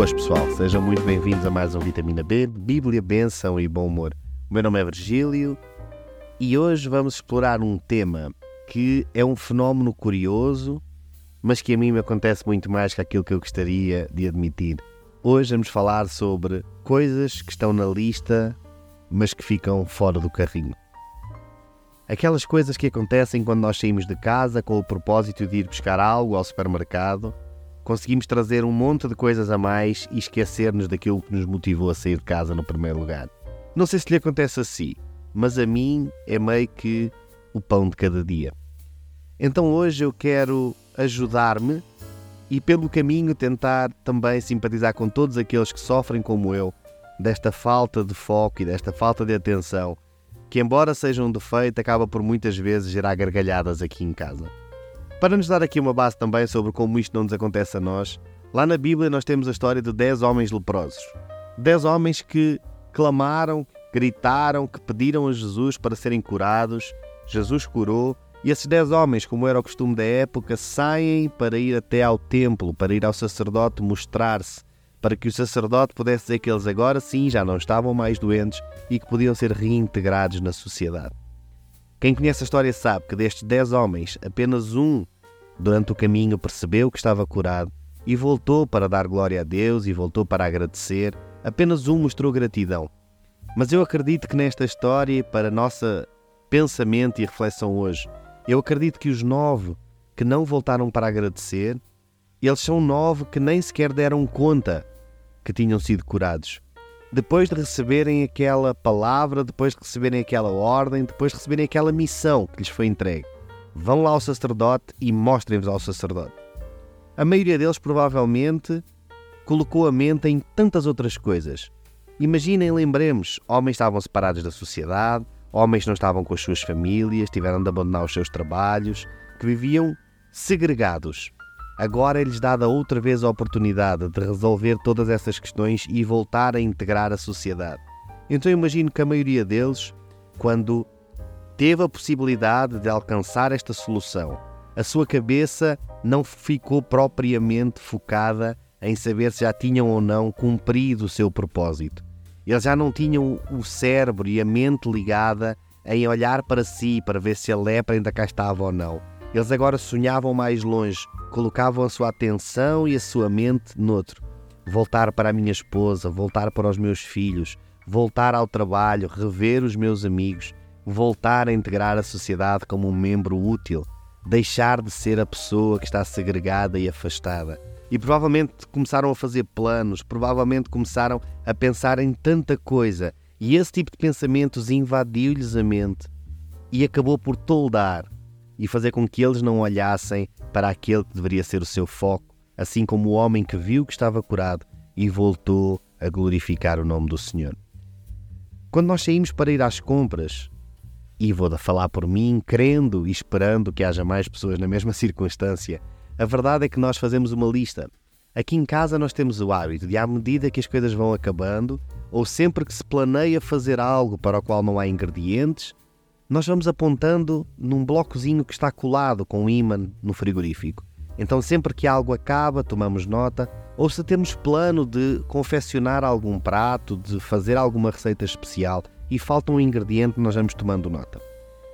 Boas pessoal, sejam muito bem-vindos a mais um Vitamina B, Bíblia, Benção e Bom Humor. O meu nome é Virgílio e hoje vamos explorar um tema que é um fenómeno curioso, mas que a mim me acontece muito mais que aquilo que eu gostaria de admitir. Hoje vamos falar sobre coisas que estão na lista, mas que ficam fora do carrinho. Aquelas coisas que acontecem quando nós saímos de casa com o propósito de ir buscar algo ao supermercado conseguimos trazer um monte de coisas a mais e esquecer-nos daquilo que nos motivou a sair de casa no primeiro lugar. Não sei se lhe acontece assim, mas a mim é meio que o pão de cada dia. Então hoje eu quero ajudar-me e pelo caminho tentar também simpatizar com todos aqueles que sofrem como eu desta falta de foco e desta falta de atenção, que embora seja um defeito, acaba por muitas vezes gerar gargalhadas aqui em casa. Para nos dar aqui uma base também sobre como isto não nos acontece a nós, lá na Bíblia nós temos a história de 10 homens leprosos. 10 homens que clamaram, gritaram, que pediram a Jesus para serem curados. Jesus curou. E esses 10 homens, como era o costume da época, saem para ir até ao templo, para ir ao sacerdote mostrar-se, para que o sacerdote pudesse dizer que eles agora sim já não estavam mais doentes e que podiam ser reintegrados na sociedade. Quem conhece a história sabe que destes dez homens, apenas um, durante o caminho, percebeu que estava curado e voltou para dar glória a Deus e voltou para agradecer. Apenas um mostrou gratidão. Mas eu acredito que nesta história, para nossa pensamento e reflexão hoje, eu acredito que os nove que não voltaram para agradecer, eles são nove que nem sequer deram conta que tinham sido curados depois de receberem aquela palavra, depois de receberem aquela ordem, depois de receberem aquela missão que lhes foi entregue, vão lá ao sacerdote e mostrem-vos ao sacerdote. A maioria deles provavelmente colocou a mente em tantas outras coisas. Imaginem, lembremos, homens estavam separados da sociedade, homens não estavam com as suas famílias, tiveram de abandonar os seus trabalhos, que viviam segregados agora é-lhes dada outra vez a oportunidade de resolver todas essas questões e voltar a integrar a sociedade. Então imagino que a maioria deles, quando teve a possibilidade de alcançar esta solução, a sua cabeça não ficou propriamente focada em saber se já tinham ou não cumprido o seu propósito. Eles já não tinham o cérebro e a mente ligada em olhar para si para ver se a lepra ainda cá estava ou não. Eles agora sonhavam mais longe, colocavam a sua atenção e a sua mente noutro. Voltar para a minha esposa, voltar para os meus filhos, voltar ao trabalho, rever os meus amigos, voltar a integrar a sociedade como um membro útil, deixar de ser a pessoa que está segregada e afastada. E provavelmente começaram a fazer planos, provavelmente começaram a pensar em tanta coisa, e esse tipo de pensamentos invadiu-lhes a mente e acabou por toldar e fazer com que eles não olhassem para aquele que deveria ser o seu foco, assim como o homem que viu que estava curado e voltou a glorificar o nome do Senhor. Quando nós saímos para ir às compras, e vou falar por mim, crendo e esperando que haja mais pessoas na mesma circunstância, a verdade é que nós fazemos uma lista. Aqui em casa nós temos o hábito de, à medida que as coisas vão acabando, ou sempre que se planeia fazer algo para o qual não há ingredientes, nós vamos apontando num blocozinho que está colado com um ímã no frigorífico. Então, sempre que algo acaba, tomamos nota, ou se temos plano de confeccionar algum prato, de fazer alguma receita especial e falta um ingrediente, nós vamos tomando nota.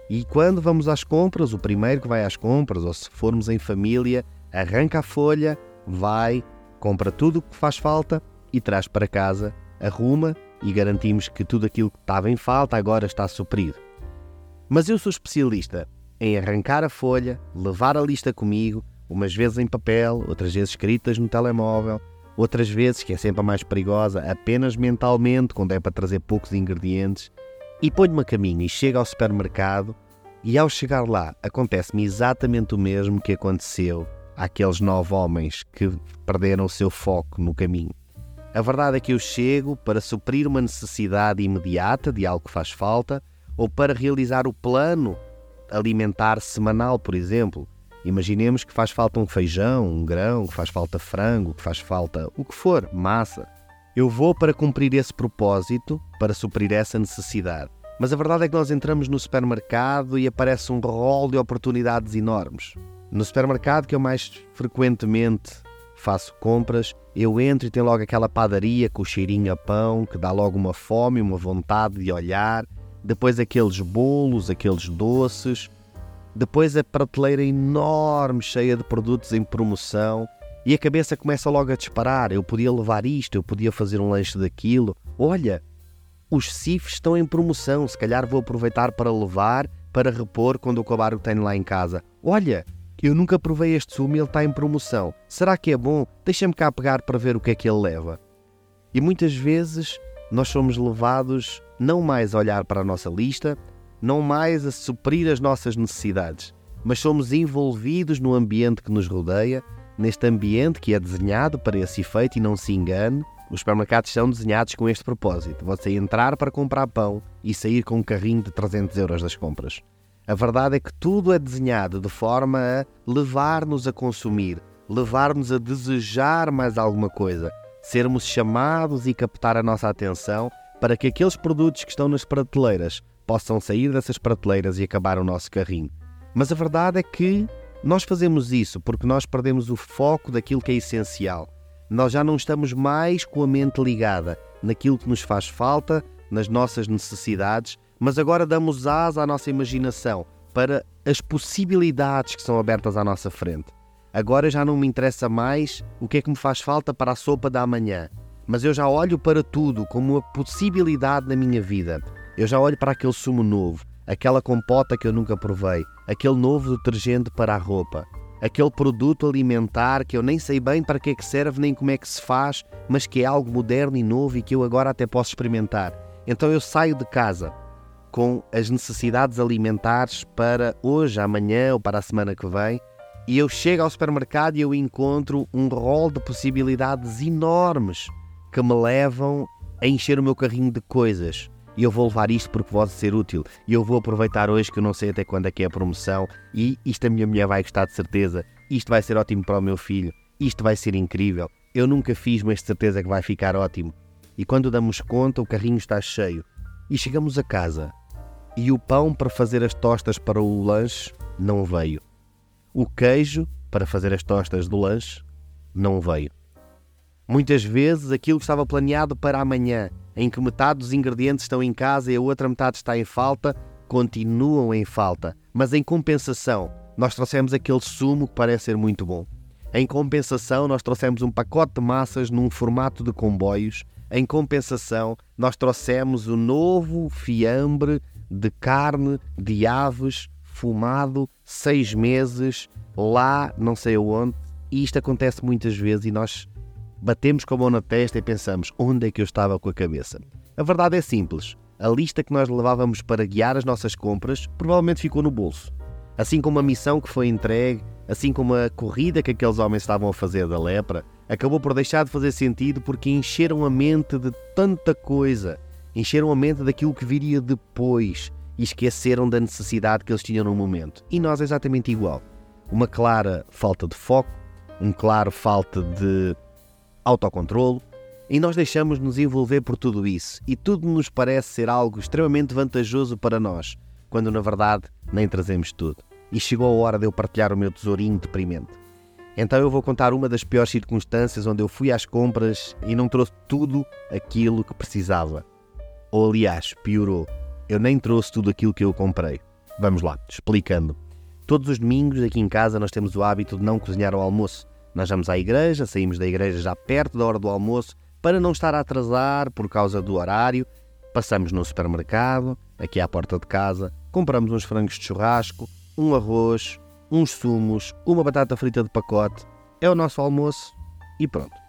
E quando vamos às compras, o primeiro que vai às compras, ou se formos em família, arranca a folha, vai, compra tudo o que faz falta e traz para casa, arruma e garantimos que tudo aquilo que estava em falta agora está suprido. Mas eu sou especialista em arrancar a folha, levar a lista comigo, umas vezes em papel, outras vezes escritas no telemóvel, outras vezes, que é sempre a mais perigosa, apenas mentalmente, quando é para trazer poucos ingredientes, e ponho-me a caminho e chego ao supermercado e ao chegar lá acontece-me exatamente o mesmo que aconteceu àqueles nove homens que perderam o seu foco no caminho. A verdade é que eu chego para suprir uma necessidade imediata de algo que faz falta, ou para realizar o plano alimentar semanal, por exemplo. Imaginemos que faz falta um feijão, um grão, que faz falta frango, que faz falta o que for, massa. Eu vou para cumprir esse propósito, para suprir essa necessidade. Mas a verdade é que nós entramos no supermercado e aparece um rol de oportunidades enormes. No supermercado que eu mais frequentemente faço compras, eu entro e tem logo aquela padaria com o cheirinho a pão, que dá logo uma fome, uma vontade de olhar, depois aqueles bolos, aqueles doces, depois a prateleira enorme, cheia de produtos em promoção, e a cabeça começa logo a disparar. Eu podia levar isto, eu podia fazer um lanche daquilo. Olha, os CIFs estão em promoção, se calhar vou aproveitar para levar, para repor quando acabar o que tenho lá em casa. Olha, eu nunca provei este sumo ele está em promoção. Será que é bom? Deixa-me cá pegar para ver o que é que ele leva. E muitas vezes nós somos levados não mais a olhar para a nossa lista, não mais a suprir as nossas necessidades, mas somos envolvidos no ambiente que nos rodeia, neste ambiente que é desenhado para esse efeito e não se engane. Os supermercados são desenhados com este propósito: você entrar para comprar pão e sair com um carrinho de 300 euros das compras. A verdade é que tudo é desenhado de forma a levar-nos a consumir, levar-nos a desejar mais alguma coisa, sermos chamados e captar a nossa atenção para que aqueles produtos que estão nas prateleiras possam sair dessas prateleiras e acabar o nosso carrinho. Mas a verdade é que nós fazemos isso porque nós perdemos o foco daquilo que é essencial. Nós já não estamos mais com a mente ligada naquilo que nos faz falta, nas nossas necessidades, mas agora damos asa à nossa imaginação para as possibilidades que são abertas à nossa frente. Agora já não me interessa mais o que é que me faz falta para a sopa da manhã, mas eu já olho para tudo como uma possibilidade na minha vida. Eu já olho para aquele sumo novo, aquela compota que eu nunca provei, aquele novo detergente para a roupa, aquele produto alimentar que eu nem sei bem para que é que serve nem como é que se faz, mas que é algo moderno e novo e que eu agora até posso experimentar. Então eu saio de casa com as necessidades alimentares para hoje, amanhã ou para a semana que vem, e eu chego ao supermercado e eu encontro um rol de possibilidades enormes que me levam a encher o meu carrinho de coisas e eu vou levar isto porque pode ser útil e eu vou aproveitar hoje que eu não sei até quando é que é a promoção e isto a minha mulher vai gostar de certeza, isto vai ser ótimo para o meu filho, isto vai ser incrível, eu nunca fiz, mas de certeza que vai ficar ótimo. E quando damos conta, o carrinho está cheio. E chegamos a casa e o pão para fazer as tostas para o lanche não veio. O queijo para fazer as tostas do lanche não veio. Muitas vezes aquilo que estava planeado para amanhã em que metade dos ingredientes estão em casa e a outra metade está em falta, continuam em falta. Mas em compensação, nós trouxemos aquele sumo que parece ser muito bom. Em compensação, nós trouxemos um pacote de massas num formato de comboios. Em compensação, nós trouxemos o novo fiambre de carne de aves fumado seis meses lá, não sei aonde. E isto acontece muitas vezes e nós batemos com a mão na testa e pensamos: onde é que eu estava com a cabeça? A verdade é simples. A lista que nós levávamos para guiar as nossas compras provavelmente ficou no bolso. Assim como a missão que foi entregue, assim como a corrida que aqueles homens estavam a fazer da lepra, acabou por deixar de fazer sentido porque encheram a mente de tanta coisa, encheram a mente daquilo que viria depois e esqueceram da necessidade que eles tinham no momento. E nós é exatamente igual. Uma clara falta de foco, um claro falta de autocontrolo, e nós deixamos-nos envolver por tudo isso, e tudo nos parece ser algo extremamente vantajoso para nós, quando na verdade nem trazemos tudo. E chegou a hora de eu partilhar o meu tesourinho deprimente. Então eu vou contar uma das piores circunstâncias onde eu fui às compras e não trouxe tudo aquilo que precisava. Ou aliás, piorou, eu nem trouxe tudo aquilo que eu comprei. Vamos lá, explicando. Todos os domingos aqui em casa nós temos o hábito de não cozinhar ao almoço. Nós vamos à igreja, saímos da igreja já perto da hora do almoço para não estar a atrasar por causa do horário. Passamos no supermercado, aqui à porta de casa, compramos uns frangos de churrasco, um arroz, uns sumos, uma batata frita de pacote. É o nosso almoço e pronto.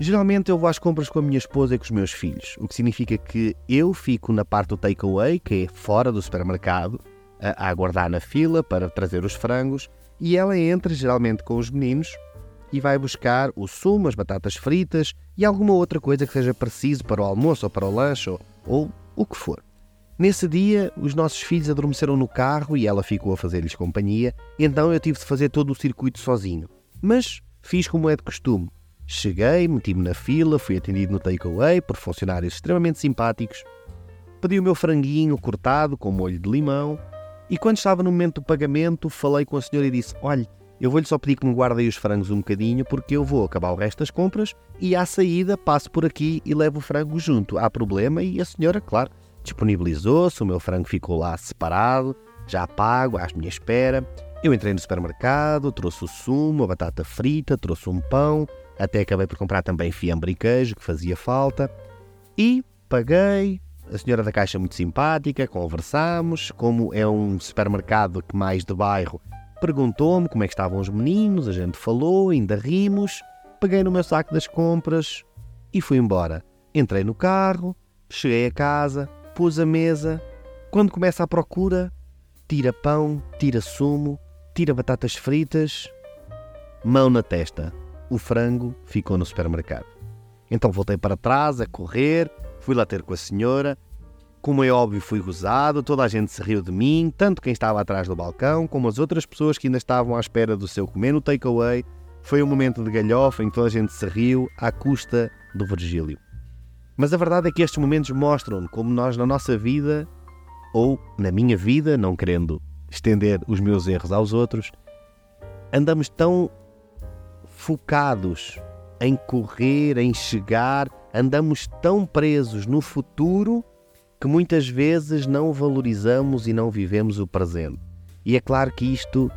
Geralmente eu vou às compras com a minha esposa e com os meus filhos, o que significa que eu fico na parte do takeaway, que é fora do supermercado, a aguardar na fila para trazer os frangos, e ela entra geralmente com os meninos e vai buscar o sumo, as batatas fritas e alguma outra coisa que seja preciso para o almoço ou para o lanche ou, ou o que for. Nesse dia, os nossos filhos adormeceram no carro e ela ficou a fazer-lhes companhia, então eu tive de fazer todo o circuito sozinho. Mas fiz como é de costume. Cheguei, meti-me na fila, fui atendido no takeaway por funcionários extremamente simpáticos, pedi o meu franguinho cortado com molho de limão e quando estava no momento do pagamento falei com a senhora e disse: Olhe, eu vou-lhe só pedir que me guarde aí os frangos um bocadinho, porque eu vou acabar o resto das compras e à saída passo por aqui e levo o frango junto. Há problema e a senhora, claro, disponibilizou-se, o meu frango ficou lá separado, já pago, à minha espera. Eu entrei no supermercado, trouxe o sumo, a batata frita, trouxe um pão, até acabei por comprar também fiambre e queijo, que fazia falta. E paguei, a senhora da caixa muito simpática, conversámos, como é um supermercado que mais de bairro, perguntou-me como é que estavam os meninos, a gente falou, ainda rimos, peguei no meu saco das compras e fui embora. Entrei no carro, cheguei a casa, pus a mesa, quando começa a procura, tira pão, tira sumo, tira batatas fritas, mão na testa. O frango ficou no supermercado. Então voltei para trás a correr, Fui lá ter com a senhora. Como é óbvio, fui gozado, toda a gente se riu de mim, tanto quem estava atrás do balcão, como as outras pessoas que ainda estavam à espera do seu comer no takeaway. Foi um momento de galhofa em que toda a gente se riu à custa do Virgílio. Mas a verdade é que estes momentos mostram como nós, na nossa vida, ou na minha vida, não querendo estender os meus erros aos outros, andamos tão focados em correr, em chegar, andamos tão presos no futuro que muitas vezes não valorizamos e não vivemos o presente. E é claro que isto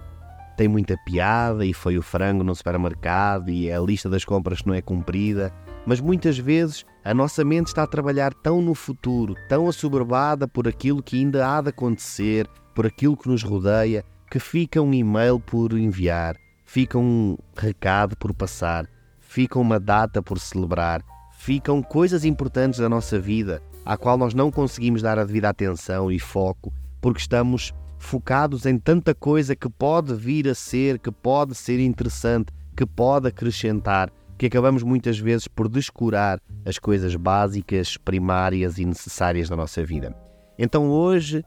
tem muita piada e foi o frango no supermercado e a lista das compras não é cumprida, mas muitas vezes a nossa mente está a trabalhar tão no futuro, tão assoberbada por aquilo que ainda há de acontecer, por aquilo que nos rodeia, que fica um e-mail por enviar, fica um recado por passar, fica uma data por celebrar, ficam coisas importantes da nossa vida à qual nós não conseguimos dar a devida atenção e foco porque estamos focados em tanta coisa que pode vir a ser, que pode ser interessante, que pode acrescentar, que acabamos muitas vezes por descurar as coisas básicas, primárias e necessárias da nossa vida. Então hoje,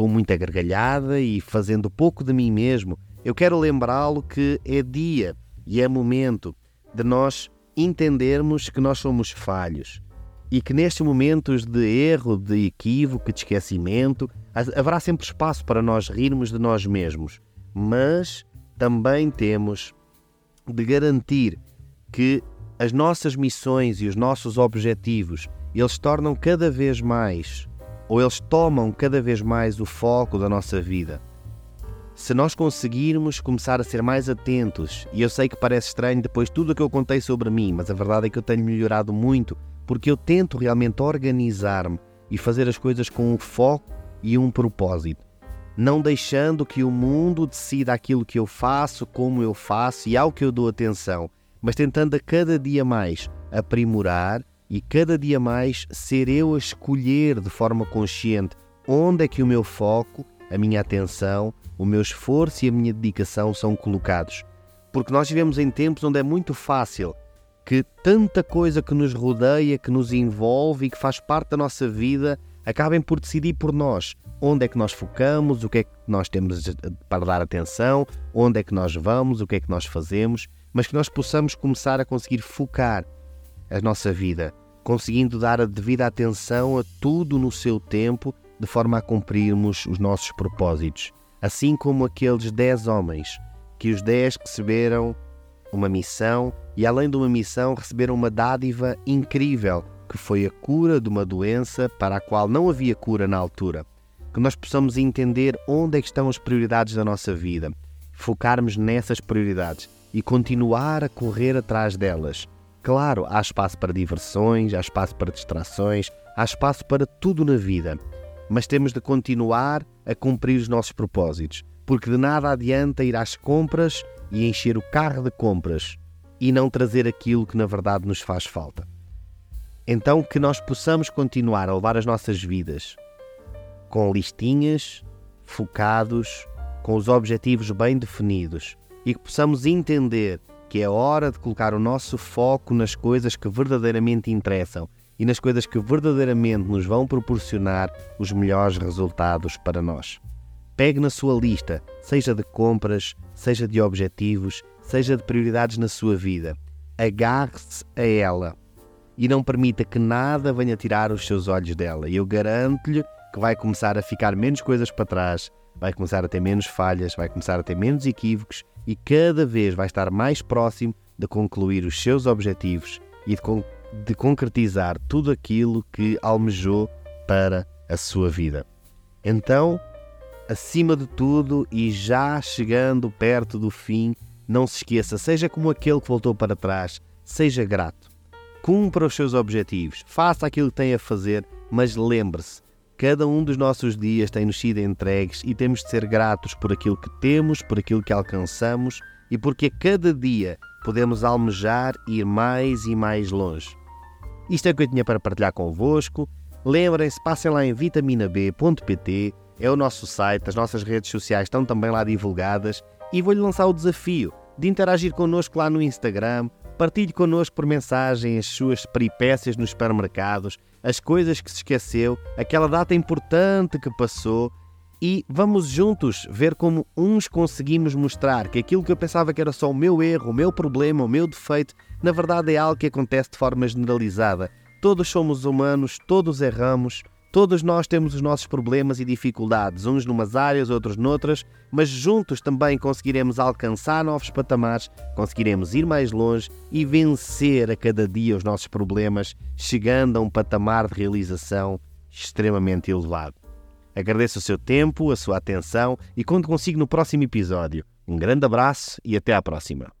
com muita gargalhada e fazendo pouco de mim mesmo, eu quero lembrá-lo que é dia e é momento de nós entendermos que nós somos falhos e que nestes momentos de erro, de equívoco, de esquecimento, haverá sempre espaço para nós rirmos de nós mesmos, mas também temos de garantir que as nossas missões e os nossos objetivos, eles tornam cada vez mais, ou eles tomam cada vez mais o foco da nossa vida. Se nós conseguirmos começar a ser mais atentos, e eu sei que parece estranho depois tudo o que eu contei sobre mim, mas a verdade é que eu tenho melhorado muito, porque eu tento realmente organizar-me e fazer as coisas com um foco e um propósito, não deixando que o mundo decida aquilo que eu faço, como eu faço e ao que eu dou atenção, mas tentando a cada dia mais aprimorar e cada dia mais ser eu a escolher de forma consciente onde é que o meu foco, a minha atenção o meu esforço e a minha dedicação são colocados. Porque nós vivemos em tempos onde é muito fácil que tanta coisa que nos rodeia, que nos envolve e que faz parte da nossa vida acabem por decidir por nós. Onde é que nós focamos, o que é que nós temos para dar atenção, onde é que nós vamos, o que é que nós fazemos, mas que nós possamos começar a conseguir focar a nossa vida, conseguindo dar a devida atenção a tudo no seu tempo, de forma a cumprirmos os nossos propósitos assim como aqueles dez homens, que os dez receberam uma missão e, além de uma missão, receberam uma dádiva incrível, que foi a cura de uma doença para a qual não havia cura na altura. Que nós possamos entender onde é que estão as prioridades da nossa vida, focarmos nessas prioridades e continuar a correr atrás delas. Claro, há espaço para diversões, há espaço para distrações, há espaço para tudo na vida mas temos de continuar a cumprir os nossos propósitos, porque de nada adianta ir às compras e encher o carro de compras e não trazer aquilo que na verdade nos faz falta. Então, que nós possamos continuar a levar as nossas vidas com listinhas, focados, com os objetivos bem definidos e que possamos entender que é hora de colocar o nosso foco nas coisas que verdadeiramente interessam e nas coisas que verdadeiramente nos vão proporcionar os melhores resultados para nós. Pegue na sua lista, seja de compras, seja de objetivos, seja de prioridades na sua vida. Agarre-se a ela e não permita que nada venha tirar os seus olhos dela. Eu garanto-lhe que vai começar a ficar menos coisas para trás, vai começar a ter menos falhas, vai começar a ter menos equívocos e cada vez vai estar mais próximo de concluir os seus objetivos e de, con de concretizar tudo aquilo que almejou para a sua vida. Então, acima de tudo e já chegando perto do fim, não se esqueça, seja como aquele que voltou para trás, seja grato. Cumpra os seus objetivos, faça aquilo que tem a fazer, mas lembre-se, cada um dos nossos dias tem-nos sido entregues e temos de ser gratos por aquilo que temos, por aquilo que alcançamos e porque a cada dia podemos almejar ir mais e mais longe. Isto é o que eu tinha para partilhar convosco. Lembrem-se, passem lá em vitaminab.pt, é o nosso site, as nossas redes sociais estão também lá divulgadas e vou-lhe lançar o desafio de interagir connosco lá no Instagram. Partilhe connosco por mensagem as suas peripécias nos supermercados, as coisas que se esqueceu, aquela data importante que passou e vamos juntos ver como uns conseguimos mostrar que aquilo que eu pensava que era só o meu erro, o meu problema, o meu defeito, na verdade é algo que acontece de forma generalizada. Todos somos humanos, todos erramos, todos nós temos os nossos problemas e dificuldades, uns numas áreas, outros noutras, mas juntos também conseguiremos alcançar novos patamares, conseguiremos ir mais longe e vencer a cada dia os nossos problemas, chegando a um patamar de realização extremamente elevado. Agradeço o seu tempo, a sua atenção e conto consigo no próximo episódio. Um grande abraço e até à próxima.